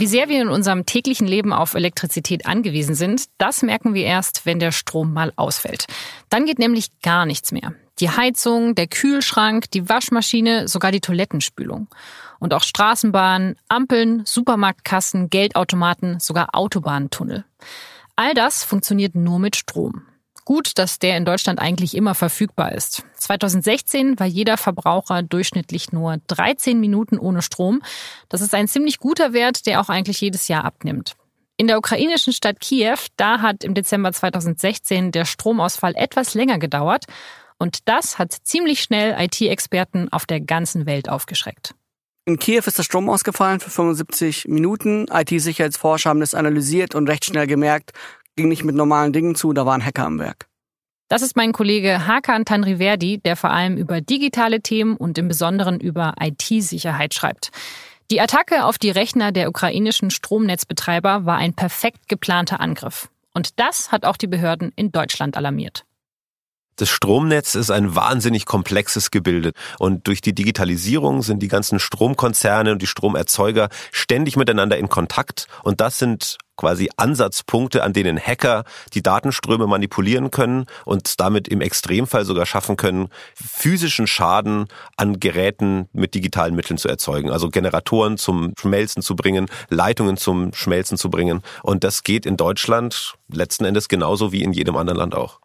Wie sehr wir in unserem täglichen Leben auf Elektrizität angewiesen sind, das merken wir erst, wenn der Strom mal ausfällt. Dann geht nämlich gar nichts mehr. Die Heizung, der Kühlschrank, die Waschmaschine, sogar die Toilettenspülung. Und auch Straßenbahnen, Ampeln, Supermarktkassen, Geldautomaten, sogar Autobahntunnel. All das funktioniert nur mit Strom. Gut, dass der in Deutschland eigentlich immer verfügbar ist. 2016 war jeder Verbraucher durchschnittlich nur 13 Minuten ohne Strom. Das ist ein ziemlich guter Wert, der auch eigentlich jedes Jahr abnimmt. In der ukrainischen Stadt Kiew, da hat im Dezember 2016 der Stromausfall etwas länger gedauert. Und das hat ziemlich schnell IT-Experten auf der ganzen Welt aufgeschreckt. In Kiew ist der Strom ausgefallen für 75 Minuten. IT-Sicherheitsforscher haben das analysiert und recht schnell gemerkt, ging nicht mit normalen Dingen zu, da waren Hacker am Werk. Das ist mein Kollege Hakan Tanriverdi, der vor allem über digitale Themen und im Besonderen über IT-Sicherheit schreibt. Die Attacke auf die Rechner der ukrainischen Stromnetzbetreiber war ein perfekt geplanter Angriff. Und das hat auch die Behörden in Deutschland alarmiert. Das Stromnetz ist ein wahnsinnig komplexes Gebilde und durch die Digitalisierung sind die ganzen Stromkonzerne und die Stromerzeuger ständig miteinander in Kontakt und das sind quasi Ansatzpunkte, an denen Hacker die Datenströme manipulieren können und damit im Extremfall sogar schaffen können, physischen Schaden an Geräten mit digitalen Mitteln zu erzeugen. Also Generatoren zum Schmelzen zu bringen, Leitungen zum Schmelzen zu bringen. Und das geht in Deutschland letzten Endes genauso wie in jedem anderen Land auch.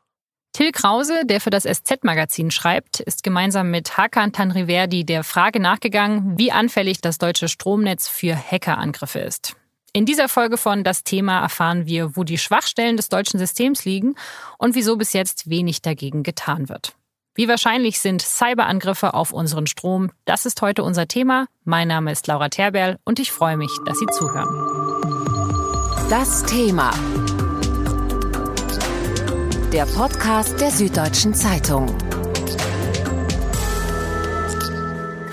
Till Krause, der für das SZ-Magazin schreibt, ist gemeinsam mit Hakan Tanriverdi der Frage nachgegangen, wie anfällig das deutsche Stromnetz für Hackerangriffe ist. In dieser Folge von Das Thema erfahren wir, wo die Schwachstellen des deutschen Systems liegen und wieso bis jetzt wenig dagegen getan wird. Wie wahrscheinlich sind Cyberangriffe auf unseren Strom? Das ist heute unser Thema. Mein Name ist Laura Terberl und ich freue mich, dass Sie zuhören. Das Thema der Podcast der Süddeutschen Zeitung.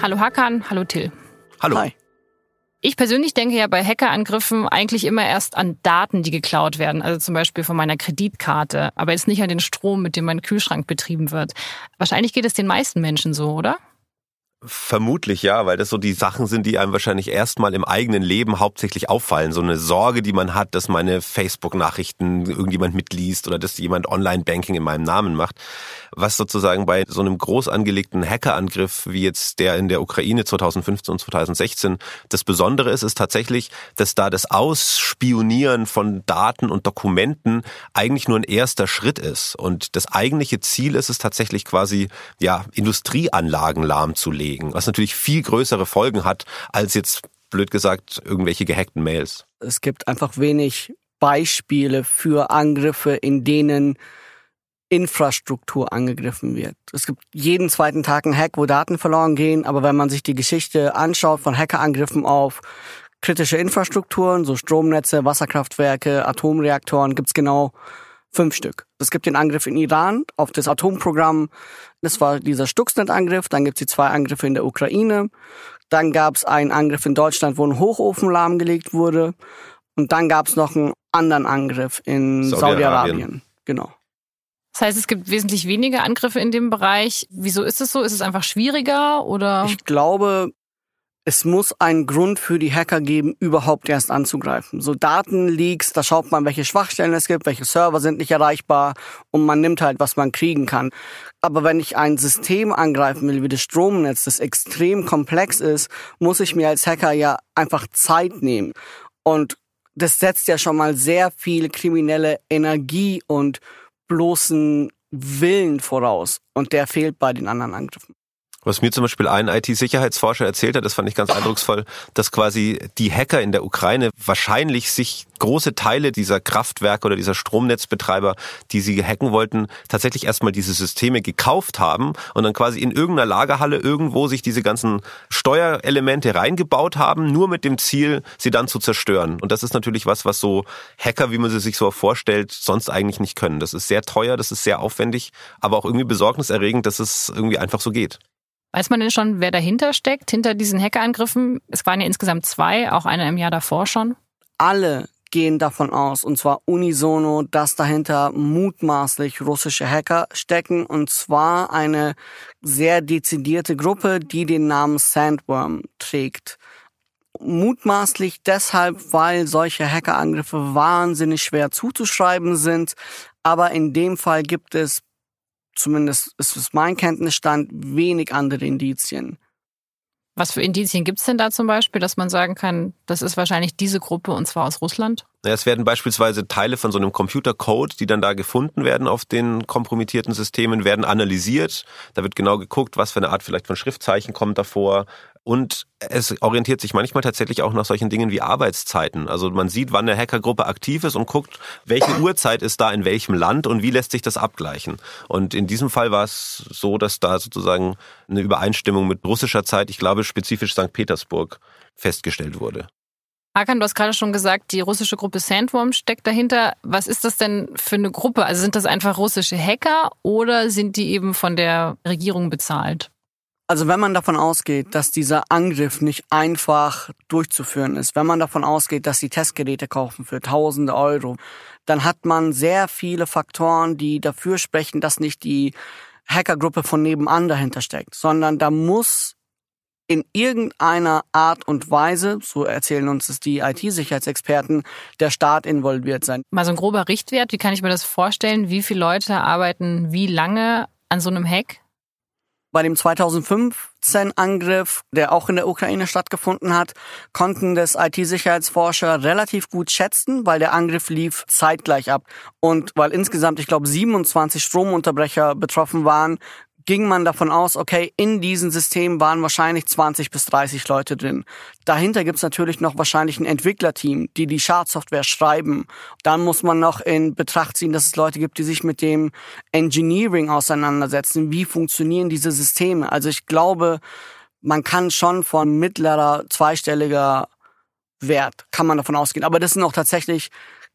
Hallo Hakan, hallo Till. Hallo. Hi. Ich persönlich denke ja bei Hackerangriffen eigentlich immer erst an Daten, die geklaut werden, also zum Beispiel von meiner Kreditkarte, aber jetzt nicht an den Strom, mit dem mein Kühlschrank betrieben wird. Wahrscheinlich geht es den meisten Menschen so, oder? Vermutlich ja, weil das so die Sachen sind, die einem wahrscheinlich erstmal im eigenen Leben hauptsächlich auffallen. So eine Sorge, die man hat, dass meine Facebook-Nachrichten irgendjemand mitliest oder dass jemand Online-Banking in meinem Namen macht. Was sozusagen bei so einem groß angelegten Hackerangriff wie jetzt der in der Ukraine 2015 und 2016 das Besondere ist, ist tatsächlich, dass da das Ausspionieren von Daten und Dokumenten eigentlich nur ein erster Schritt ist. Und das eigentliche Ziel ist es tatsächlich quasi, ja, Industrieanlagen lahmzulegen anlegen, was natürlich viel größere Folgen hat als jetzt blöd gesagt irgendwelche gehackten Mails. Es gibt einfach wenig Beispiele für Angriffe, in denen Infrastruktur angegriffen wird. Es gibt jeden zweiten Tag einen Hack, wo Daten verloren gehen, aber wenn man sich die Geschichte anschaut von Hackerangriffen auf kritische Infrastrukturen, so Stromnetze, Wasserkraftwerke, Atomreaktoren, gibt's genau fünf Stück. Es gibt den Angriff in Iran auf das Atomprogramm. Das war dieser Stuxnet-Angriff. Dann gibt es die zwei Angriffe in der Ukraine. Dann gab es einen Angriff in Deutschland, wo ein Hochofen lahmgelegt wurde. Und dann gab es noch einen anderen Angriff in Saudi-Arabien. Saudi genau. Das heißt, es gibt wesentlich weniger Angriffe in dem Bereich. Wieso ist es so? Ist es einfach schwieriger oder? Ich glaube, es muss einen Grund für die Hacker geben, überhaupt erst anzugreifen. So Datenleaks, da schaut man, welche Schwachstellen es gibt, welche Server sind nicht erreichbar und man nimmt halt, was man kriegen kann. Aber wenn ich ein System angreifen will, wie das Stromnetz, das extrem komplex ist, muss ich mir als Hacker ja einfach Zeit nehmen. Und das setzt ja schon mal sehr viel kriminelle Energie und bloßen Willen voraus. Und der fehlt bei den anderen Angriffen. Was mir zum Beispiel ein IT-Sicherheitsforscher erzählt hat, das fand ich ganz eindrucksvoll, dass quasi die Hacker in der Ukraine wahrscheinlich sich große Teile dieser Kraftwerke oder dieser Stromnetzbetreiber, die sie hacken wollten, tatsächlich erstmal diese Systeme gekauft haben und dann quasi in irgendeiner Lagerhalle irgendwo sich diese ganzen Steuerelemente reingebaut haben, nur mit dem Ziel, sie dann zu zerstören. Und das ist natürlich was, was so Hacker, wie man sie sich so vorstellt, sonst eigentlich nicht können. Das ist sehr teuer, das ist sehr aufwendig, aber auch irgendwie besorgniserregend, dass es irgendwie einfach so geht. Weiß man denn schon, wer dahinter steckt, hinter diesen Hackerangriffen? Es waren ja insgesamt zwei, auch einer im Jahr davor schon. Alle gehen davon aus, und zwar unisono, dass dahinter mutmaßlich russische Hacker stecken, und zwar eine sehr dezidierte Gruppe, die den Namen Sandworm trägt. Mutmaßlich deshalb, weil solche Hackerangriffe wahnsinnig schwer zuzuschreiben sind. Aber in dem Fall gibt es, zumindest ist es mein Kenntnisstand, wenig andere Indizien. Was für Indizien gibt's denn da zum Beispiel, dass man sagen kann, das ist wahrscheinlich diese Gruppe und zwar aus Russland? Es werden beispielsweise Teile von so einem Computercode, die dann da gefunden werden auf den kompromittierten Systemen, werden analysiert. Da wird genau geguckt, was für eine Art vielleicht von Schriftzeichen kommt davor, und es orientiert sich manchmal tatsächlich auch nach solchen Dingen wie Arbeitszeiten. Also man sieht, wann eine Hackergruppe aktiv ist und guckt, welche Uhrzeit ist da in welchem Land und wie lässt sich das abgleichen. Und in diesem Fall war es so, dass da sozusagen eine Übereinstimmung mit russischer Zeit, ich glaube spezifisch St. Petersburg, festgestellt wurde. Hakan, du hast gerade schon gesagt, die russische Gruppe Sandworm steckt dahinter. Was ist das denn für eine Gruppe? Also sind das einfach russische Hacker oder sind die eben von der Regierung bezahlt? Also wenn man davon ausgeht, dass dieser Angriff nicht einfach durchzuführen ist, wenn man davon ausgeht, dass sie Testgeräte kaufen für tausende Euro, dann hat man sehr viele Faktoren, die dafür sprechen, dass nicht die Hackergruppe von nebenan dahinter steckt, sondern da muss in irgendeiner Art und Weise, so erzählen uns es die IT-Sicherheitsexperten, der Staat involviert sein. Mal so ein grober Richtwert, wie kann ich mir das vorstellen? Wie viele Leute arbeiten wie lange an so einem Hack? Bei dem 2015 Angriff, der auch in der Ukraine stattgefunden hat, konnten das IT-Sicherheitsforscher relativ gut schätzen, weil der Angriff lief zeitgleich ab. Und weil insgesamt, ich glaube, 27 Stromunterbrecher betroffen waren, ging man davon aus, okay, in diesem System waren wahrscheinlich 20 bis 30 Leute drin. Dahinter gibt's natürlich noch wahrscheinlich ein Entwicklerteam, die die Schadsoftware schreiben. Dann muss man noch in Betracht ziehen, dass es Leute gibt, die sich mit dem Engineering auseinandersetzen. Wie funktionieren diese Systeme? Also ich glaube, man kann schon von mittlerer, zweistelliger Wert, kann man davon ausgehen. Aber das sind auch tatsächlich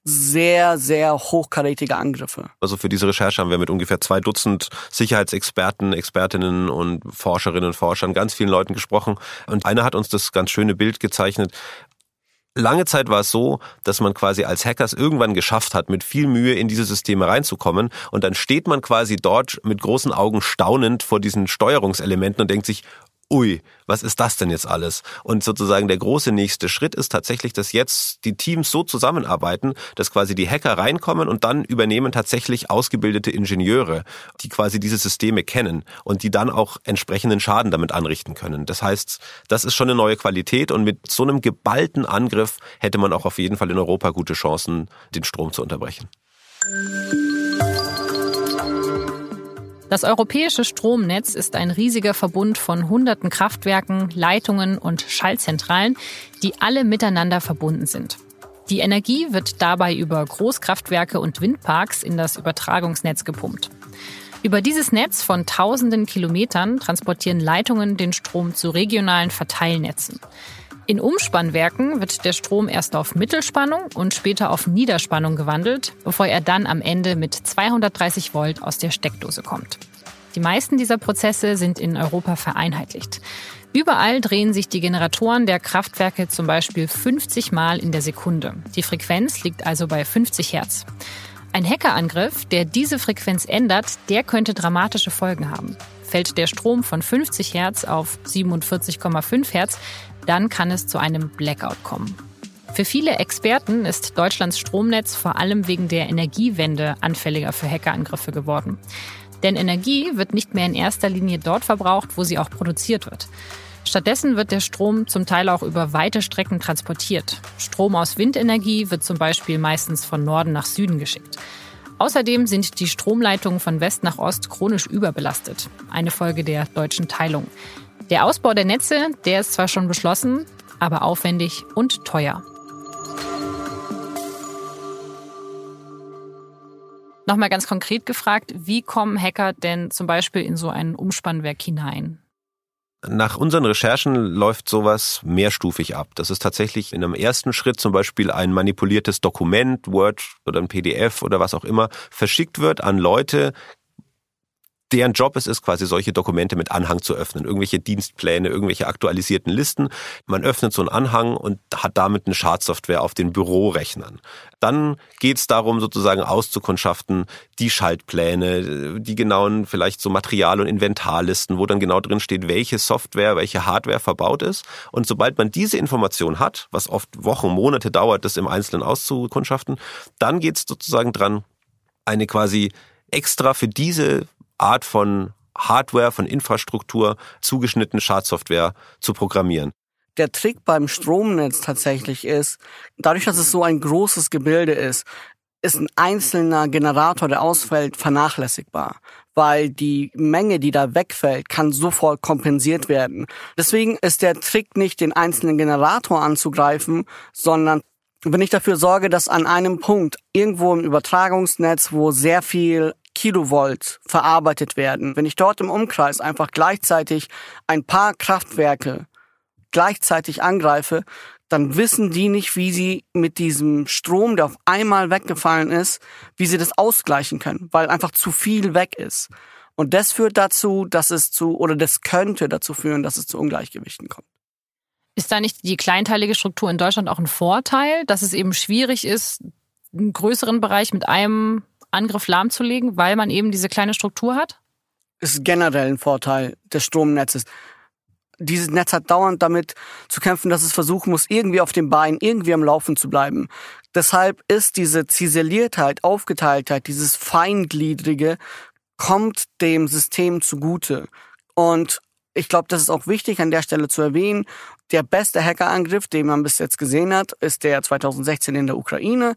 sehr, sehr hochkarätige Angriffe. Also für diese Recherche haben wir mit ungefähr zwei Dutzend Sicherheitsexperten, Expertinnen und Forscherinnen und Forschern, ganz vielen Leuten gesprochen. Und einer hat uns das ganz schöne Bild gezeichnet. Lange Zeit war es so, dass man quasi als Hackers irgendwann geschafft hat, mit viel Mühe in diese Systeme reinzukommen. Und dann steht man quasi dort mit großen Augen staunend vor diesen Steuerungselementen und denkt sich, ui, was ist das denn jetzt alles? Und sozusagen der große nächste Schritt ist tatsächlich, dass jetzt die Teams so zusammenarbeiten, dass quasi die Hacker reinkommen und dann übernehmen tatsächlich ausgebildete Ingenieure, die quasi diese Systeme kennen und die dann auch entsprechenden Schaden damit anrichten können. Das heißt, das ist schon eine neue Qualität und mit so einem geballten Angriff hätte man auch auf jeden Fall in Europa gute Chancen, den Strom zu unterbrechen. Das europäische Stromnetz ist ein riesiger Verbund von hunderten Kraftwerken, Leitungen und Schaltzentralen, die alle miteinander verbunden sind. Die Energie wird dabei über Großkraftwerke und Windparks in das Übertragungsnetz gepumpt. Über dieses Netz von tausenden Kilometern transportieren Leitungen den Strom zu regionalen Verteilnetzen. In Umspannwerken wird der Strom erst auf Mittelspannung und später auf Niederspannung gewandelt, bevor er dann am Ende mit 230 Volt aus der Steckdose kommt. Die meisten dieser Prozesse sind in Europa vereinheitlicht. Überall drehen sich die Generatoren der Kraftwerke zum Beispiel 50 Mal in der Sekunde. Die Frequenz liegt also bei 50 Hertz. Ein Hackerangriff, der diese Frequenz ändert, der könnte dramatische Folgen haben. Fällt der Strom von 50 Hertz auf 47,5 Hertz, dann kann es zu einem Blackout kommen. Für viele Experten ist Deutschlands Stromnetz vor allem wegen der Energiewende anfälliger für Hackerangriffe geworden. Denn Energie wird nicht mehr in erster Linie dort verbraucht, wo sie auch produziert wird. Stattdessen wird der Strom zum Teil auch über weite Strecken transportiert. Strom aus Windenergie wird zum Beispiel meistens von Norden nach Süden geschickt. Außerdem sind die Stromleitungen von West nach Ost chronisch überbelastet. Eine Folge der deutschen Teilung. Der Ausbau der Netze, der ist zwar schon beschlossen, aber aufwendig und teuer. Nochmal ganz konkret gefragt, wie kommen Hacker denn zum Beispiel in so ein Umspannwerk hinein? Nach unseren Recherchen läuft sowas mehrstufig ab. Das ist tatsächlich in einem ersten Schritt zum Beispiel ein manipuliertes Dokument, Word oder ein PDF oder was auch immer, verschickt wird an Leute, deren Job es ist, quasi solche Dokumente mit Anhang zu öffnen. Irgendwelche Dienstpläne, irgendwelche aktualisierten Listen. Man öffnet so einen Anhang und hat damit eine Schadsoftware auf den Bürorechnern. Dann geht es darum, sozusagen auszukundschaften, die Schaltpläne, die genauen vielleicht so Material- und Inventarlisten, wo dann genau drin steht, welche Software, welche Hardware verbaut ist. Und sobald man diese Information hat, was oft Wochen, Monate dauert, das im Einzelnen auszukundschaften, dann geht es sozusagen dran, eine quasi extra für diese Art von Hardware, von Infrastruktur zugeschnittene Schadsoftware zu programmieren. Der Trick beim Stromnetz tatsächlich ist, dadurch, dass es so ein großes Gebilde ist, ist ein einzelner Generator, der ausfällt, vernachlässigbar, weil die Menge, die da wegfällt, kann sofort kompensiert werden. Deswegen ist der Trick nicht, den einzelnen Generator anzugreifen, sondern wenn ich dafür sorge, dass an einem Punkt irgendwo im Übertragungsnetz, wo sehr viel Kilovolt verarbeitet werden. Wenn ich dort im Umkreis einfach gleichzeitig ein paar Kraftwerke gleichzeitig angreife, dann wissen die nicht, wie sie mit diesem Strom, der auf einmal weggefallen ist, wie sie das ausgleichen können, weil einfach zu viel weg ist. Und das führt dazu, dass es zu, oder das könnte dazu führen, dass es zu Ungleichgewichten kommt. Ist da nicht die kleinteilige Struktur in Deutschland auch ein Vorteil, dass es eben schwierig ist, einen größeren Bereich mit einem Angriff lahmzulegen, weil man eben diese kleine Struktur hat? Ist generell ein Vorteil des Stromnetzes. Dieses Netz hat dauernd damit zu kämpfen, dass es versuchen muss, irgendwie auf dem Bein, irgendwie am Laufen zu bleiben. Deshalb ist diese Ziseliertheit, Aufgeteiltheit, dieses Feingliedrige, kommt dem System zugute. Und ich glaube, das ist auch wichtig an der Stelle zu erwähnen. Der beste Hackerangriff, den man bis jetzt gesehen hat, ist der 2016 in der Ukraine.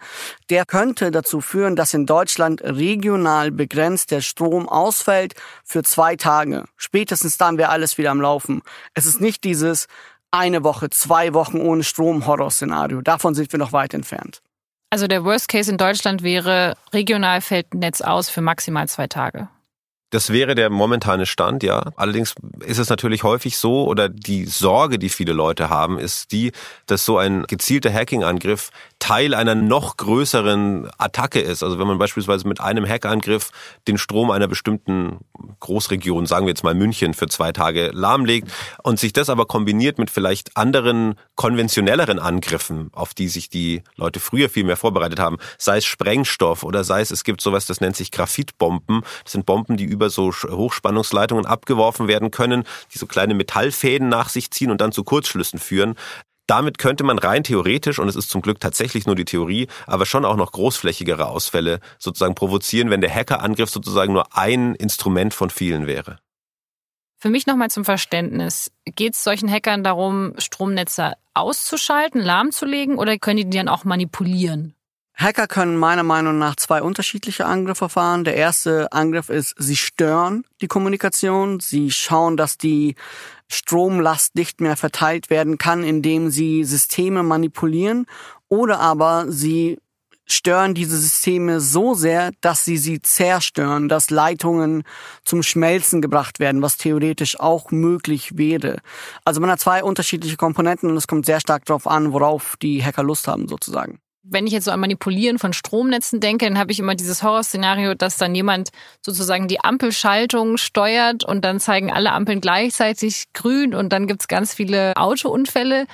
Der könnte dazu führen, dass in Deutschland regional begrenzt der Strom ausfällt für zwei Tage. Spätestens dann wäre alles wieder am Laufen. Es ist nicht dieses eine Woche, zwei Wochen ohne Strom-Horror-Szenario. Davon sind wir noch weit entfernt. Also der Worst Case in Deutschland wäre, regional fällt Netz aus für maximal zwei Tage. Das wäre der momentane Stand, ja. Allerdings ist es natürlich häufig so, oder die Sorge, die viele Leute haben, ist die, dass so ein gezielter Hacking-Angriff Teil einer noch größeren Attacke ist. Also wenn man beispielsweise mit einem Hackangriff den Strom einer bestimmten Großregion, sagen wir jetzt mal München, für zwei Tage lahmlegt und sich das aber kombiniert mit vielleicht anderen konventionelleren Angriffen, auf die sich die Leute früher viel mehr vorbereitet haben, sei es Sprengstoff oder sei es, es gibt sowas, das nennt sich Graphitbomben. Das sind Bomben, die über so Hochspannungsleitungen abgeworfen werden können, die so kleine Metallfäden nach sich ziehen und dann zu Kurzschlüssen führen. Damit könnte man rein theoretisch, und es ist zum Glück tatsächlich nur die Theorie, aber schon auch noch großflächigere Ausfälle sozusagen provozieren, wenn der Hackerangriff sozusagen nur ein Instrument von vielen wäre. Für mich nochmal zum Verständnis. Geht es solchen Hackern darum, Stromnetze auszuschalten, lahmzulegen oder können die die dann auch manipulieren? Hacker können meiner Meinung nach zwei unterschiedliche Angriffe fahren. Der erste Angriff ist, sie stören die Kommunikation. Sie schauen, dass die Stromlast nicht mehr verteilt werden kann, indem sie Systeme manipulieren. Oder aber sie stören diese Systeme so sehr, dass sie sie zerstören, dass Leitungen zum Schmelzen gebracht werden, was theoretisch auch möglich wäre. Also man hat zwei unterschiedliche Komponenten und es kommt sehr stark darauf an, worauf die Hacker Lust haben sozusagen wenn ich jetzt so an Manipulieren von Stromnetzen denke, dann habe ich immer dieses Horrorszenario, dass dann jemand sozusagen die Ampelschaltung steuert und dann zeigen alle Ampeln gleichzeitig grün und dann gibt's ganz viele Autounfälle.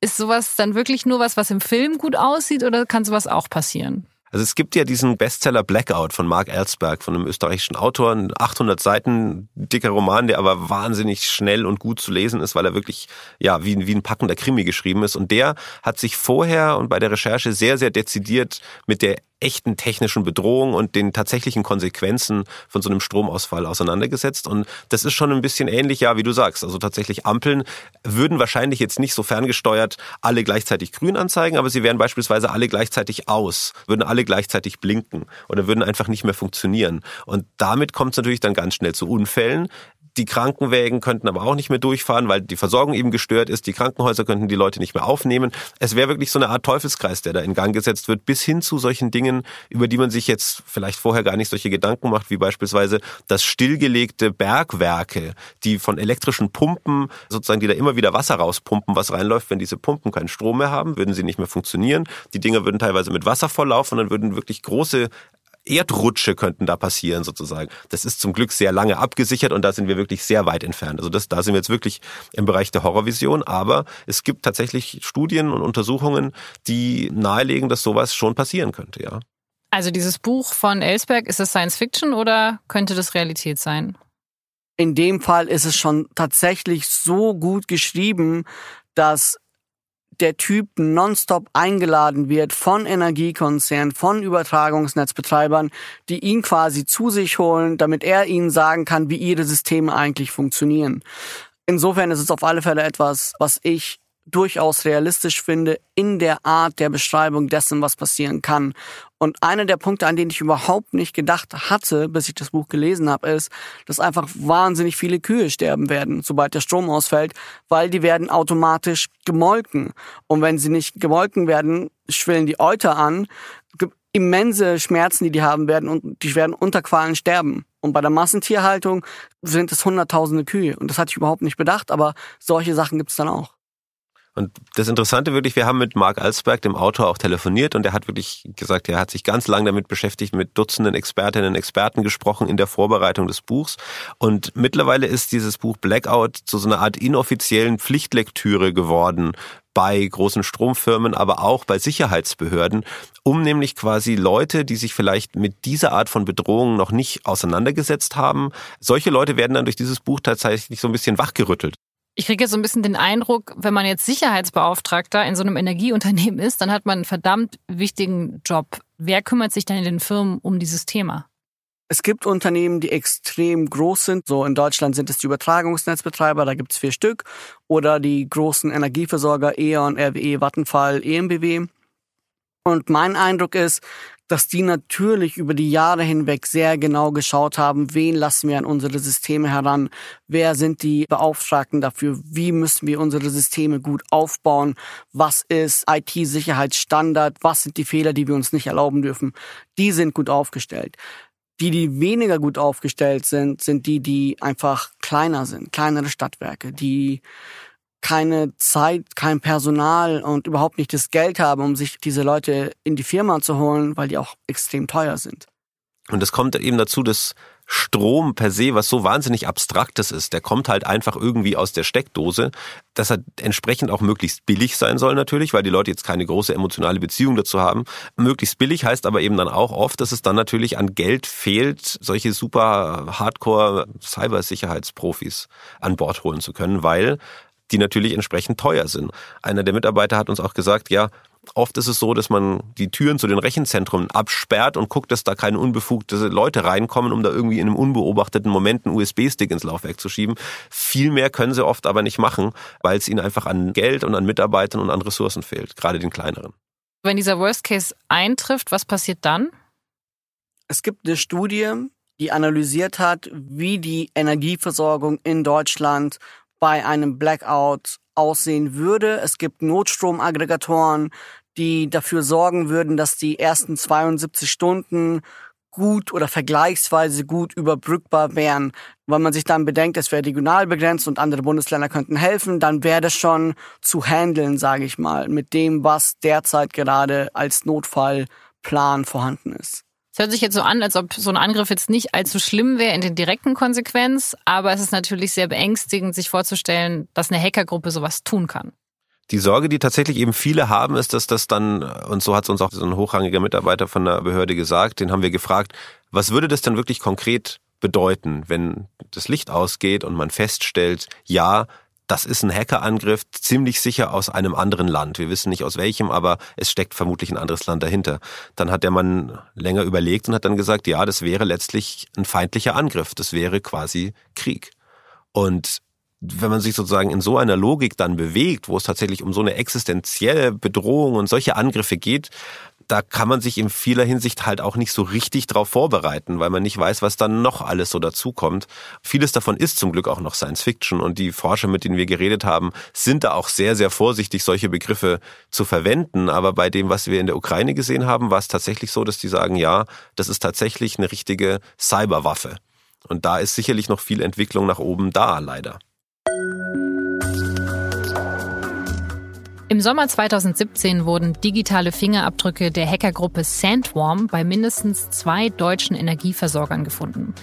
Ist sowas dann wirklich nur was, was im Film gut aussieht oder kann sowas auch passieren? Also es gibt ja diesen Bestseller Blackout von Mark Ellsberg, von einem österreichischen Autor, ein 800 Seiten dicker Roman, der aber wahnsinnig schnell und gut zu lesen ist, weil er wirklich ja wie, wie ein packender Krimi geschrieben ist. Und der hat sich vorher und bei der Recherche sehr, sehr dezidiert mit der echten technischen Bedrohung und den tatsächlichen Konsequenzen von so einem Stromausfall auseinandergesetzt. Und das ist schon ein bisschen ähnlich, ja, wie du sagst. Also tatsächlich Ampeln würden wahrscheinlich jetzt nicht so ferngesteuert alle gleichzeitig grün anzeigen, aber sie wären beispielsweise alle gleichzeitig aus, würden alle gleichzeitig blinken oder würden einfach nicht mehr funktionieren. Und damit kommt es natürlich dann ganz schnell zu Unfällen. Die Krankenwägen könnten aber auch nicht mehr durchfahren, weil die Versorgung eben gestört ist. Die Krankenhäuser könnten die Leute nicht mehr aufnehmen. Es wäre wirklich so eine Art Teufelskreis, der da in Gang gesetzt wird, bis hin zu solchen Dingen, über die man sich jetzt vielleicht vorher gar nicht solche Gedanken macht, wie beispielsweise das stillgelegte Bergwerke, die von elektrischen Pumpen sozusagen, die da immer wieder Wasser rauspumpen, was reinläuft. Wenn diese Pumpen keinen Strom mehr haben, würden sie nicht mehr funktionieren. Die Dinger würden teilweise mit Wasser volllaufen und dann würden wirklich große Erdrutsche könnten da passieren sozusagen. Das ist zum Glück sehr lange abgesichert und da sind wir wirklich sehr weit entfernt. Also das, da sind wir jetzt wirklich im Bereich der Horrorvision, aber es gibt tatsächlich Studien und Untersuchungen, die nahelegen, dass sowas schon passieren könnte, ja. Also dieses Buch von Ellsberg, ist es Science Fiction oder könnte das Realität sein? In dem Fall ist es schon tatsächlich so gut geschrieben, dass der Typ nonstop eingeladen wird von Energiekonzernen, von Übertragungsnetzbetreibern, die ihn quasi zu sich holen, damit er ihnen sagen kann, wie ihre Systeme eigentlich funktionieren. Insofern ist es auf alle Fälle etwas, was ich durchaus realistisch finde in der Art der Beschreibung dessen, was passieren kann. Und einer der Punkte, an den ich überhaupt nicht gedacht hatte, bis ich das Buch gelesen habe, ist, dass einfach wahnsinnig viele Kühe sterben werden, sobald der Strom ausfällt, weil die werden automatisch gemolken. Und wenn sie nicht gemolken werden, schwillen die Euter an, immense Schmerzen, die die haben werden und die werden unter Qualen sterben. Und bei der Massentierhaltung sind es hunderttausende Kühe. Und das hatte ich überhaupt nicht bedacht, aber solche Sachen gibt es dann auch. Und das Interessante wirklich, wir haben mit Mark Alsberg, dem Autor, auch telefoniert und er hat wirklich gesagt, er hat sich ganz lange damit beschäftigt, mit Dutzenden Expertinnen und Experten gesprochen in der Vorbereitung des Buchs. Und mittlerweile ist dieses Buch Blackout zu so einer Art inoffiziellen Pflichtlektüre geworden bei großen Stromfirmen, aber auch bei Sicherheitsbehörden, um nämlich quasi Leute, die sich vielleicht mit dieser Art von Bedrohungen noch nicht auseinandergesetzt haben, solche Leute werden dann durch dieses Buch tatsächlich so ein bisschen wachgerüttelt. Ich kriege jetzt so ein bisschen den Eindruck, wenn man jetzt Sicherheitsbeauftragter in so einem Energieunternehmen ist, dann hat man einen verdammt wichtigen Job. Wer kümmert sich dann in den Firmen um dieses Thema? Es gibt Unternehmen, die extrem groß sind. So in Deutschland sind es die Übertragungsnetzbetreiber, da gibt es vier Stück. Oder die großen Energieversorger E.ON, RWE, Vattenfall, EMBW. Und mein Eindruck ist, dass die natürlich über die Jahre hinweg sehr genau geschaut haben, wen lassen wir an unsere Systeme heran, wer sind die Beauftragten dafür, wie müssen wir unsere Systeme gut aufbauen, was ist IT-Sicherheitsstandard, was sind die Fehler, die wir uns nicht erlauben dürfen. Die sind gut aufgestellt. Die, die weniger gut aufgestellt sind, sind die, die einfach kleiner sind, kleinere Stadtwerke, die keine Zeit, kein Personal und überhaupt nicht das Geld haben, um sich diese Leute in die Firma zu holen, weil die auch extrem teuer sind. Und es kommt eben dazu, dass Strom per se, was so wahnsinnig abstraktes ist, der kommt halt einfach irgendwie aus der Steckdose, dass er entsprechend auch möglichst billig sein soll natürlich, weil die Leute jetzt keine große emotionale Beziehung dazu haben. Möglichst billig heißt aber eben dann auch oft, dass es dann natürlich an Geld fehlt, solche super Hardcore Cybersicherheitsprofis an Bord holen zu können, weil die natürlich entsprechend teuer sind. Einer der Mitarbeiter hat uns auch gesagt, ja, Oft ist es so, dass man die Türen zu den Rechenzentren absperrt und guckt, dass da keine unbefugte Leute reinkommen, um da irgendwie in einem unbeobachteten Moment einen USB-Stick ins Laufwerk zu schieben. Viel mehr können sie oft aber nicht machen, weil es ihnen einfach an Geld und an Mitarbeitern und an Ressourcen fehlt, gerade den kleineren. Wenn dieser Worst Case eintrifft, was passiert dann? Es gibt eine Studie, die analysiert hat, wie die Energieversorgung in Deutschland bei einem Blackout aussehen würde. Es gibt Notstromaggregatoren, die dafür sorgen würden, dass die ersten 72 Stunden gut oder vergleichsweise gut überbrückbar wären. Wenn man sich dann bedenkt, es wäre regional begrenzt und andere Bundesländer könnten helfen, dann wäre das schon zu handeln, sage ich mal, mit dem, was derzeit gerade als Notfallplan vorhanden ist. Es hört sich jetzt so an, als ob so ein Angriff jetzt nicht allzu schlimm wäre in der direkten Konsequenz, aber es ist natürlich sehr beängstigend, sich vorzustellen, dass eine Hackergruppe sowas tun kann. Die Sorge, die tatsächlich eben viele haben, ist, dass das dann, und so hat es uns auch so ein hochrangiger Mitarbeiter von der Behörde gesagt, den haben wir gefragt, was würde das denn wirklich konkret bedeuten, wenn das Licht ausgeht und man feststellt, ja, das ist ein Hackerangriff, ziemlich sicher aus einem anderen Land. Wir wissen nicht aus welchem, aber es steckt vermutlich ein anderes Land dahinter. Dann hat der Mann länger überlegt und hat dann gesagt, ja, das wäre letztlich ein feindlicher Angriff. Das wäre quasi Krieg. Und wenn man sich sozusagen in so einer Logik dann bewegt, wo es tatsächlich um so eine existenzielle Bedrohung und solche Angriffe geht, da kann man sich in vieler Hinsicht halt auch nicht so richtig drauf vorbereiten, weil man nicht weiß, was dann noch alles so dazukommt. Vieles davon ist zum Glück auch noch Science Fiction und die Forscher, mit denen wir geredet haben, sind da auch sehr, sehr vorsichtig, solche Begriffe zu verwenden. Aber bei dem, was wir in der Ukraine gesehen haben, war es tatsächlich so, dass die sagen, ja, das ist tatsächlich eine richtige Cyberwaffe. Und da ist sicherlich noch viel Entwicklung nach oben da, leider. Im Sommer 2017 wurden digitale Fingerabdrücke der Hackergruppe Sandworm bei mindestens zwei deutschen Energieversorgern gefunden.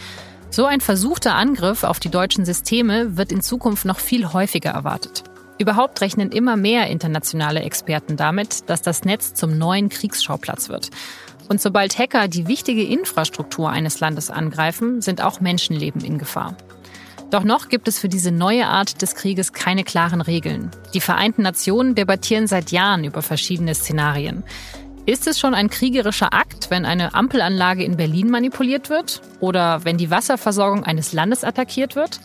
So ein versuchter Angriff auf die deutschen Systeme wird in Zukunft noch viel häufiger erwartet. Überhaupt rechnen immer mehr internationale Experten damit, dass das Netz zum neuen Kriegsschauplatz wird. Und sobald Hacker die wichtige Infrastruktur eines Landes angreifen, sind auch Menschenleben in Gefahr. Doch noch gibt es für diese neue Art des Krieges keine klaren Regeln. Die Vereinten Nationen debattieren seit Jahren über verschiedene Szenarien. Ist es schon ein kriegerischer Akt, wenn eine Ampelanlage in Berlin manipuliert wird? Oder wenn die Wasserversorgung eines Landes attackiert wird?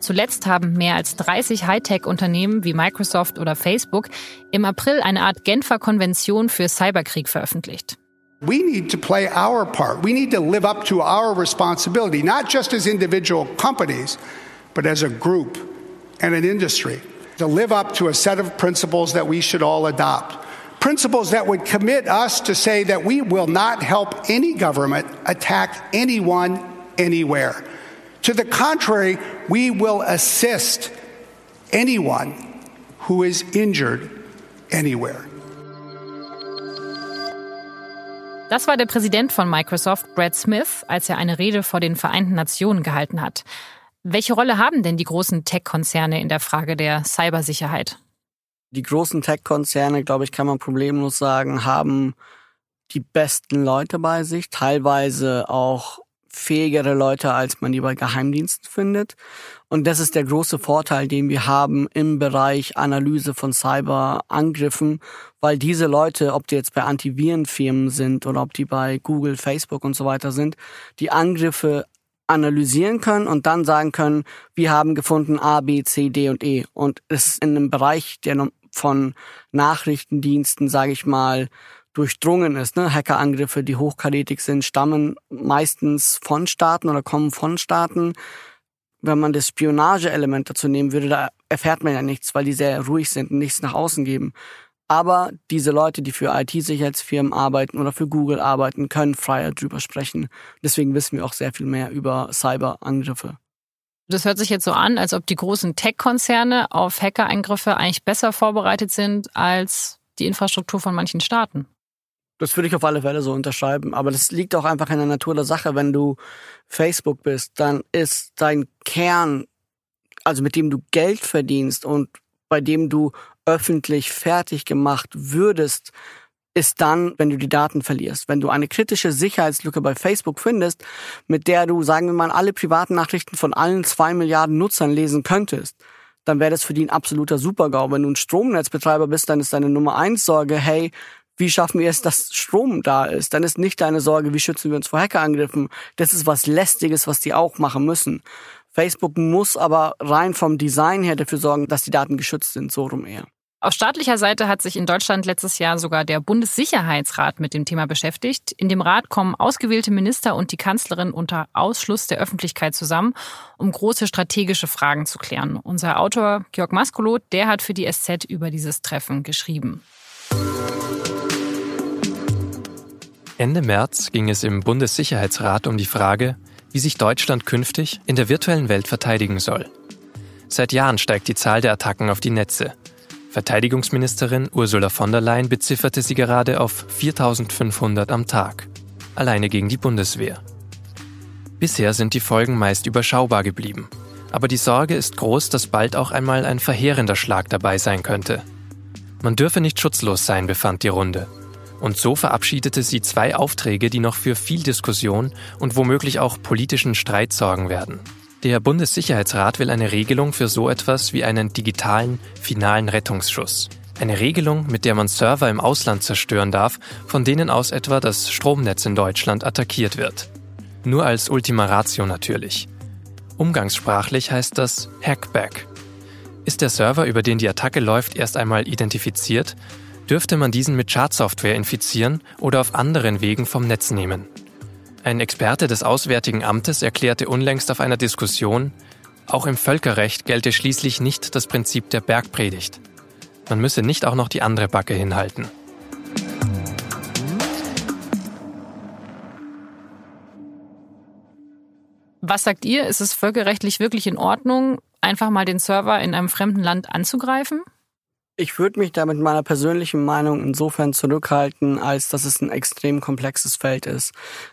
Zuletzt haben mehr als 30 Hightech-Unternehmen wie Microsoft oder Facebook im April eine Art Genfer Konvention für Cyberkrieg veröffentlicht. We need to play our part. We need to live up to our responsibility, not just as individual companies, but as a group and an industry, to live up to a set of principles that we should all adopt. Principles that would commit us to say that we will not help any government attack anyone anywhere. To the contrary, we will assist anyone who is injured anywhere. Das war der Präsident von Microsoft, Brad Smith, als er eine Rede vor den Vereinten Nationen gehalten hat. Welche Rolle haben denn die großen Tech-Konzerne in der Frage der Cybersicherheit? Die großen Tech-Konzerne, glaube ich, kann man problemlos sagen, haben die besten Leute bei sich, teilweise auch fähigere Leute, als man die bei Geheimdiensten findet. Und das ist der große Vorteil, den wir haben im Bereich Analyse von Cyberangriffen, weil diese Leute, ob die jetzt bei Antivirenfirmen sind oder ob die bei Google, Facebook und so weiter sind, die Angriffe analysieren können und dann sagen können, wir haben gefunden A, B, C, D und E. Und es ist in einem Bereich, der von Nachrichtendiensten, sage ich mal, durchdrungen ist. Ne? Hackerangriffe, die hochkarätig sind, stammen meistens von Staaten oder kommen von Staaten. Wenn man das Spionage-Element dazu nehmen würde, da erfährt man ja nichts, weil die sehr ruhig sind und nichts nach außen geben. Aber diese Leute, die für IT-Sicherheitsfirmen arbeiten oder für Google arbeiten, können freier drüber sprechen. Deswegen wissen wir auch sehr viel mehr über Cyberangriffe. Das hört sich jetzt so an, als ob die großen Tech-Konzerne auf Hackereingriffe eigentlich besser vorbereitet sind als die Infrastruktur von manchen Staaten. Das würde ich auf alle Fälle so unterschreiben. Aber das liegt auch einfach in der Natur der Sache. Wenn du Facebook bist, dann ist dein Kern, also mit dem du Geld verdienst und bei dem du öffentlich fertig gemacht würdest, ist dann, wenn du die Daten verlierst. Wenn du eine kritische Sicherheitslücke bei Facebook findest, mit der du, sagen wir mal, alle privaten Nachrichten von allen zwei Milliarden Nutzern lesen könntest, dann wäre das für die ein absoluter Supergau. Wenn du ein Stromnetzbetreiber bist, dann ist deine Nummer eins Sorge, hey, wie schaffen wir es, dass Strom da ist? Dann ist nicht deine Sorge, wie schützen wir uns vor Hackerangriffen. Das ist was Lästiges, was die auch machen müssen. Facebook muss aber rein vom Design her dafür sorgen, dass die Daten geschützt sind, so rum eher. Auf staatlicher Seite hat sich in Deutschland letztes Jahr sogar der Bundessicherheitsrat mit dem Thema beschäftigt. In dem Rat kommen ausgewählte Minister und die Kanzlerin unter Ausschluss der Öffentlichkeit zusammen, um große strategische Fragen zu klären. Unser Autor Georg Maskolot, der hat für die SZ über dieses Treffen geschrieben. Ende März ging es im Bundessicherheitsrat um die Frage, wie sich Deutschland künftig in der virtuellen Welt verteidigen soll. Seit Jahren steigt die Zahl der Attacken auf die Netze. Verteidigungsministerin Ursula von der Leyen bezifferte sie gerade auf 4500 am Tag, alleine gegen die Bundeswehr. Bisher sind die Folgen meist überschaubar geblieben. Aber die Sorge ist groß, dass bald auch einmal ein verheerender Schlag dabei sein könnte. Man dürfe nicht schutzlos sein, befand die Runde. Und so verabschiedete sie zwei Aufträge, die noch für viel Diskussion und womöglich auch politischen Streit sorgen werden. Der Bundessicherheitsrat will eine Regelung für so etwas wie einen digitalen finalen Rettungsschuss. Eine Regelung, mit der man Server im Ausland zerstören darf, von denen aus etwa das Stromnetz in Deutschland attackiert wird. Nur als Ultima Ratio natürlich. Umgangssprachlich heißt das Hackback. Ist der Server, über den die Attacke läuft, erst einmal identifiziert, dürfte man diesen mit Schadsoftware infizieren oder auf anderen Wegen vom Netz nehmen. Ein Experte des Auswärtigen Amtes erklärte unlängst auf einer Diskussion, auch im Völkerrecht gelte schließlich nicht das Prinzip der Bergpredigt. Man müsse nicht auch noch die andere Backe hinhalten. Was sagt ihr? Ist es völkerrechtlich wirklich in Ordnung, einfach mal den Server in einem fremden Land anzugreifen? Ich würde mich da mit meiner persönlichen Meinung insofern zurückhalten, als dass es ein extrem komplexes Feld ist.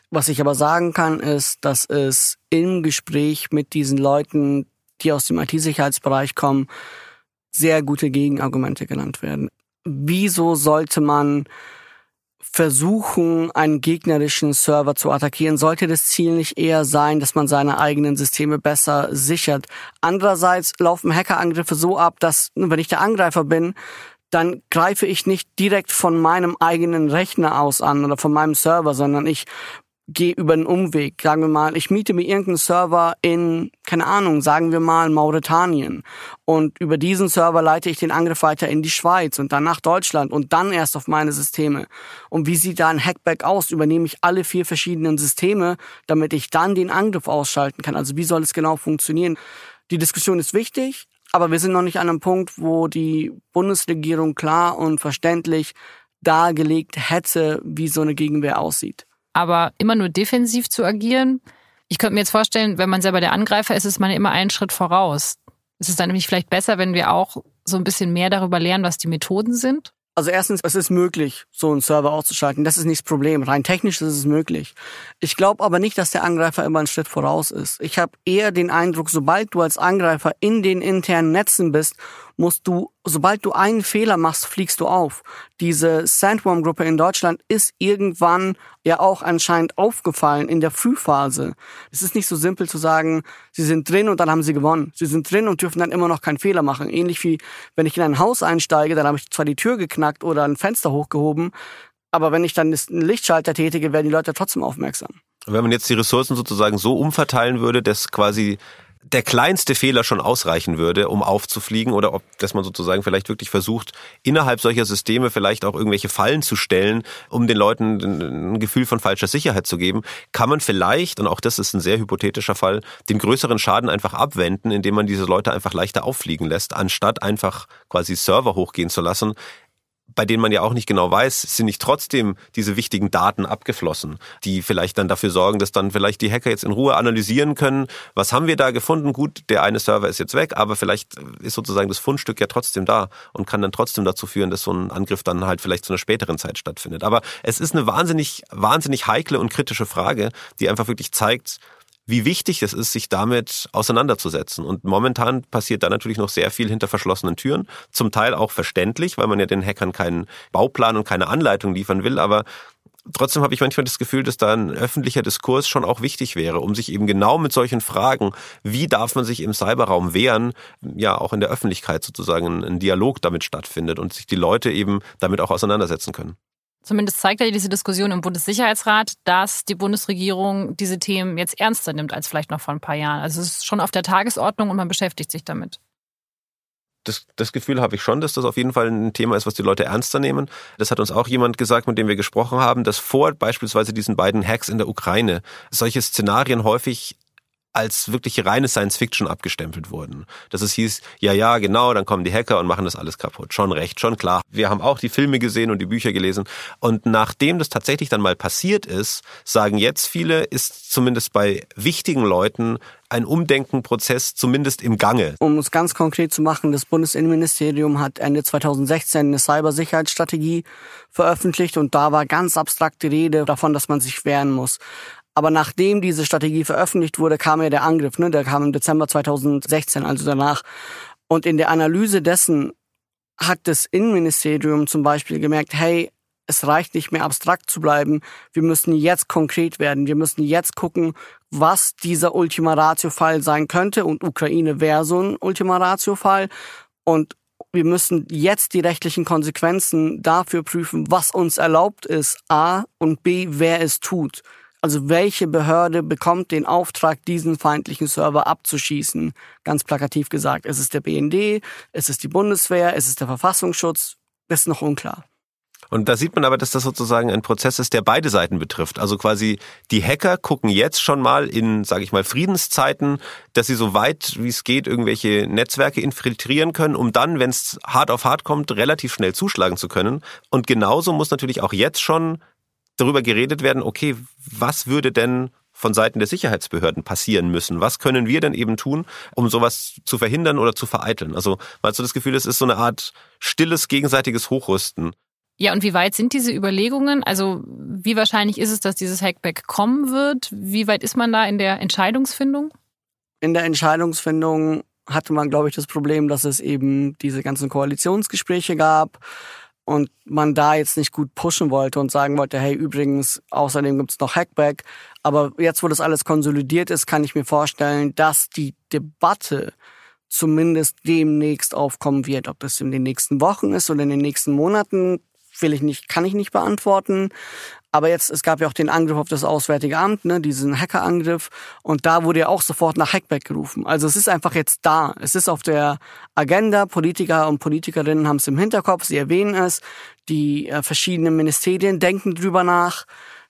Was ich aber sagen kann, ist, dass es im Gespräch mit diesen Leuten, die aus dem IT-Sicherheitsbereich kommen, sehr gute Gegenargumente genannt werden. Wieso sollte man versuchen, einen gegnerischen Server zu attackieren, sollte das Ziel nicht eher sein, dass man seine eigenen Systeme besser sichert. Andererseits laufen Hackerangriffe so ab, dass, wenn ich der Angreifer bin, dann greife ich nicht direkt von meinem eigenen Rechner aus an oder von meinem Server, sondern ich gehe über einen Umweg. Sagen wir mal, ich miete mir irgendeinen Server in, keine Ahnung, sagen wir mal Mauretanien. Und über diesen Server leite ich den Angriff weiter in die Schweiz und dann nach Deutschland und dann erst auf meine Systeme. Und wie sieht da ein Hackback aus? Übernehme ich alle vier verschiedenen Systeme, damit ich dann den Angriff ausschalten kann? Also wie soll es genau funktionieren? Die Diskussion ist wichtig, aber wir sind noch nicht an einem Punkt, wo die Bundesregierung klar und verständlich dargelegt hätte, wie so eine Gegenwehr aussieht aber immer nur defensiv zu agieren. Ich könnte mir jetzt vorstellen, wenn man selber der Angreifer ist, ist man immer einen Schritt voraus. Ist es dann nämlich vielleicht besser, wenn wir auch so ein bisschen mehr darüber lernen, was die Methoden sind? Also erstens, es ist möglich, so einen Server auszuschalten. Das ist nicht das Problem. Rein technisch ist es möglich. Ich glaube aber nicht, dass der Angreifer immer einen Schritt voraus ist. Ich habe eher den Eindruck, sobald du als Angreifer in den internen Netzen bist musst du, sobald du einen Fehler machst, fliegst du auf. Diese Sandworm-Gruppe in Deutschland ist irgendwann ja auch anscheinend aufgefallen in der Frühphase. Es ist nicht so simpel zu sagen, sie sind drin und dann haben sie gewonnen. Sie sind drin und dürfen dann immer noch keinen Fehler machen. Ähnlich wie wenn ich in ein Haus einsteige, dann habe ich zwar die Tür geknackt oder ein Fenster hochgehoben, aber wenn ich dann einen Lichtschalter tätige, werden die Leute trotzdem aufmerksam. Wenn man jetzt die Ressourcen sozusagen so umverteilen würde, dass quasi der kleinste Fehler schon ausreichen würde, um aufzufliegen oder ob, dass man sozusagen vielleicht wirklich versucht, innerhalb solcher Systeme vielleicht auch irgendwelche Fallen zu stellen, um den Leuten ein Gefühl von falscher Sicherheit zu geben, kann man vielleicht, und auch das ist ein sehr hypothetischer Fall, den größeren Schaden einfach abwenden, indem man diese Leute einfach leichter auffliegen lässt, anstatt einfach quasi Server hochgehen zu lassen, bei denen man ja auch nicht genau weiß, sind nicht trotzdem diese wichtigen Daten abgeflossen, die vielleicht dann dafür sorgen, dass dann vielleicht die Hacker jetzt in Ruhe analysieren können, was haben wir da gefunden? Gut, der eine Server ist jetzt weg, aber vielleicht ist sozusagen das Fundstück ja trotzdem da und kann dann trotzdem dazu führen, dass so ein Angriff dann halt vielleicht zu einer späteren Zeit stattfindet. Aber es ist eine wahnsinnig, wahnsinnig heikle und kritische Frage, die einfach wirklich zeigt, wie wichtig es ist, sich damit auseinanderzusetzen. Und momentan passiert da natürlich noch sehr viel hinter verschlossenen Türen. Zum Teil auch verständlich, weil man ja den Hackern keinen Bauplan und keine Anleitung liefern will. Aber trotzdem habe ich manchmal das Gefühl, dass da ein öffentlicher Diskurs schon auch wichtig wäre, um sich eben genau mit solchen Fragen, wie darf man sich im Cyberraum wehren, ja auch in der Öffentlichkeit sozusagen ein Dialog damit stattfindet und sich die Leute eben damit auch auseinandersetzen können. Zumindest zeigt ja diese Diskussion im Bundessicherheitsrat, dass die Bundesregierung diese Themen jetzt ernster nimmt als vielleicht noch vor ein paar Jahren. Also es ist schon auf der Tagesordnung und man beschäftigt sich damit. Das, das Gefühl habe ich schon, dass das auf jeden Fall ein Thema ist, was die Leute ernster nehmen. Das hat uns auch jemand gesagt, mit dem wir gesprochen haben, dass vor beispielsweise diesen beiden Hacks in der Ukraine solche Szenarien häufig als wirklich reine Science Fiction abgestempelt wurden. Dass es hieß, ja, ja, genau, dann kommen die Hacker und machen das alles kaputt. Schon recht, schon klar. Wir haben auch die Filme gesehen und die Bücher gelesen. Und nachdem das tatsächlich dann mal passiert ist, sagen jetzt viele, ist zumindest bei wichtigen Leuten ein Umdenkenprozess zumindest im Gange. Um es ganz konkret zu machen, das Bundesinnenministerium hat Ende 2016 eine Cybersicherheitsstrategie veröffentlicht und da war ganz abstrakt die Rede davon, dass man sich wehren muss. Aber nachdem diese Strategie veröffentlicht wurde, kam ja der Angriff, ne? Der kam im Dezember 2016, also danach. Und in der Analyse dessen hat das Innenministerium zum Beispiel gemerkt, hey, es reicht nicht mehr abstrakt zu bleiben. Wir müssen jetzt konkret werden. Wir müssen jetzt gucken, was dieser Ultima Ratio-Fall sein könnte. Und Ukraine wäre so ein Ultima Ratio-Fall. Und wir müssen jetzt die rechtlichen Konsequenzen dafür prüfen, was uns erlaubt ist, A und B, wer es tut. Also welche Behörde bekommt den Auftrag, diesen feindlichen Server abzuschießen? Ganz plakativ gesagt, ist es der BND, ist es die Bundeswehr, ist es der Verfassungsschutz? Das ist noch unklar. Und da sieht man aber, dass das sozusagen ein Prozess ist, der beide Seiten betrifft. Also quasi die Hacker gucken jetzt schon mal in, sage ich mal, Friedenszeiten, dass sie so weit wie es geht irgendwelche Netzwerke infiltrieren können, um dann, wenn es hart auf hart kommt, relativ schnell zuschlagen zu können. Und genauso muss natürlich auch jetzt schon darüber geredet werden, okay, was würde denn von Seiten der Sicherheitsbehörden passieren müssen. Was können wir denn eben tun, um sowas zu verhindern oder zu vereiteln? Also, man hat so das Gefühl, es ist so eine Art stilles gegenseitiges Hochrüsten. Ja, und wie weit sind diese Überlegungen? Also, wie wahrscheinlich ist es, dass dieses Hackback kommen wird? Wie weit ist man da in der Entscheidungsfindung? In der Entscheidungsfindung hatte man, glaube ich, das Problem, dass es eben diese ganzen Koalitionsgespräche gab und man da jetzt nicht gut pushen wollte und sagen wollte, hey, übrigens, außerdem gibt's noch Hackback. Aber jetzt, wo das alles konsolidiert ist, kann ich mir vorstellen, dass die Debatte zumindest demnächst aufkommen wird. Ob das in den nächsten Wochen ist oder in den nächsten Monaten, will ich nicht, kann ich nicht beantworten. Aber jetzt, es gab ja auch den Angriff auf das Auswärtige Amt, ne, diesen Hackerangriff. Und da wurde ja auch sofort nach Hackback gerufen. Also es ist einfach jetzt da. Es ist auf der Agenda. Politiker und Politikerinnen haben es im Hinterkopf. Sie erwähnen es. Die äh, verschiedenen Ministerien denken drüber nach.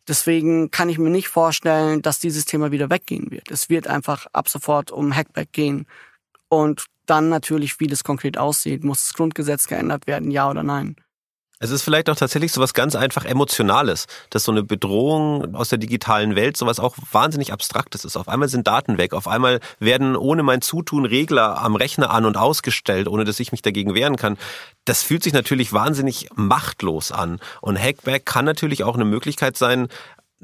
Deswegen kann ich mir nicht vorstellen, dass dieses Thema wieder weggehen wird. Es wird einfach ab sofort um Hackback gehen. Und dann natürlich, wie das konkret aussieht. Muss das Grundgesetz geändert werden, ja oder nein? Es ist vielleicht auch tatsächlich so was ganz einfach Emotionales, dass so eine Bedrohung aus der digitalen Welt sowas auch wahnsinnig Abstraktes ist. Auf einmal sind Daten weg, auf einmal werden ohne mein Zutun Regler am Rechner an und ausgestellt, ohne dass ich mich dagegen wehren kann. Das fühlt sich natürlich wahnsinnig machtlos an. Und Hackback kann natürlich auch eine Möglichkeit sein,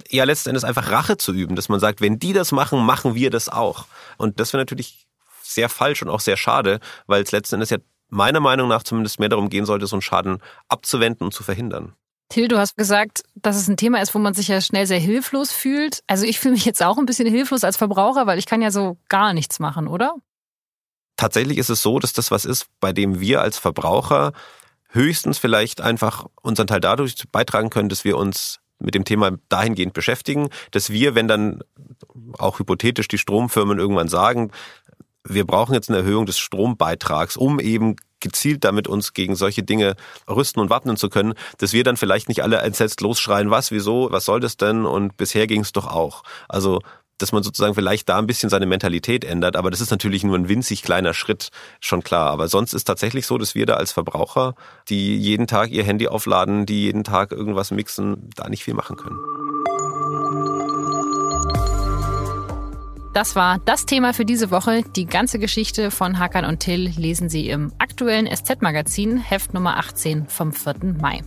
ja letzten Endes einfach Rache zu üben, dass man sagt, wenn die das machen, machen wir das auch. Und das wäre natürlich sehr falsch und auch sehr schade, weil es letzten Endes ja meiner Meinung nach zumindest mehr darum gehen sollte, so einen Schaden abzuwenden und zu verhindern. Till, du hast gesagt, dass es ein Thema ist, wo man sich ja schnell sehr hilflos fühlt. Also ich fühle mich jetzt auch ein bisschen hilflos als Verbraucher, weil ich kann ja so gar nichts machen, oder? Tatsächlich ist es so, dass das was ist, bei dem wir als Verbraucher höchstens vielleicht einfach unseren Teil dadurch beitragen können, dass wir uns mit dem Thema dahingehend beschäftigen, dass wir, wenn dann auch hypothetisch die Stromfirmen irgendwann sagen, wir brauchen jetzt eine Erhöhung des Strombeitrags, um eben gezielt damit uns gegen solche Dinge rüsten und wappnen zu können, dass wir dann vielleicht nicht alle entsetzt losschreien, was, wieso, was soll das denn und bisher ging es doch auch. Also dass man sozusagen vielleicht da ein bisschen seine Mentalität ändert, aber das ist natürlich nur ein winzig kleiner Schritt, schon klar. Aber sonst ist tatsächlich so, dass wir da als Verbraucher, die jeden Tag ihr Handy aufladen, die jeden Tag irgendwas mixen, da nicht viel machen können. Das war das Thema für diese Woche. Die ganze Geschichte von Hakan und Till lesen Sie im aktuellen SZ-Magazin, Heft Nummer 18 vom 4. Mai.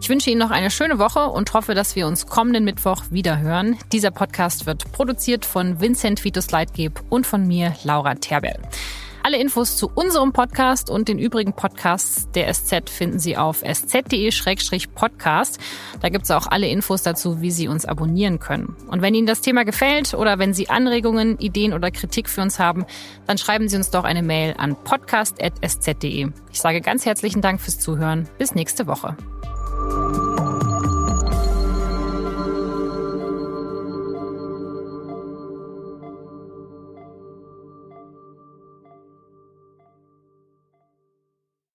Ich wünsche Ihnen noch eine schöne Woche und hoffe, dass wir uns kommenden Mittwoch wieder hören. Dieser Podcast wird produziert von Vincent Vitus Leitgeb und von mir, Laura Terbell. Alle Infos zu unserem Podcast und den übrigen Podcasts der SZ finden Sie auf sz.de-podcast. Da gibt es auch alle Infos dazu, wie Sie uns abonnieren können. Und wenn Ihnen das Thema gefällt oder wenn Sie Anregungen, Ideen oder Kritik für uns haben, dann schreiben Sie uns doch eine Mail an podcast.sz.de. Ich sage ganz herzlichen Dank fürs Zuhören. Bis nächste Woche.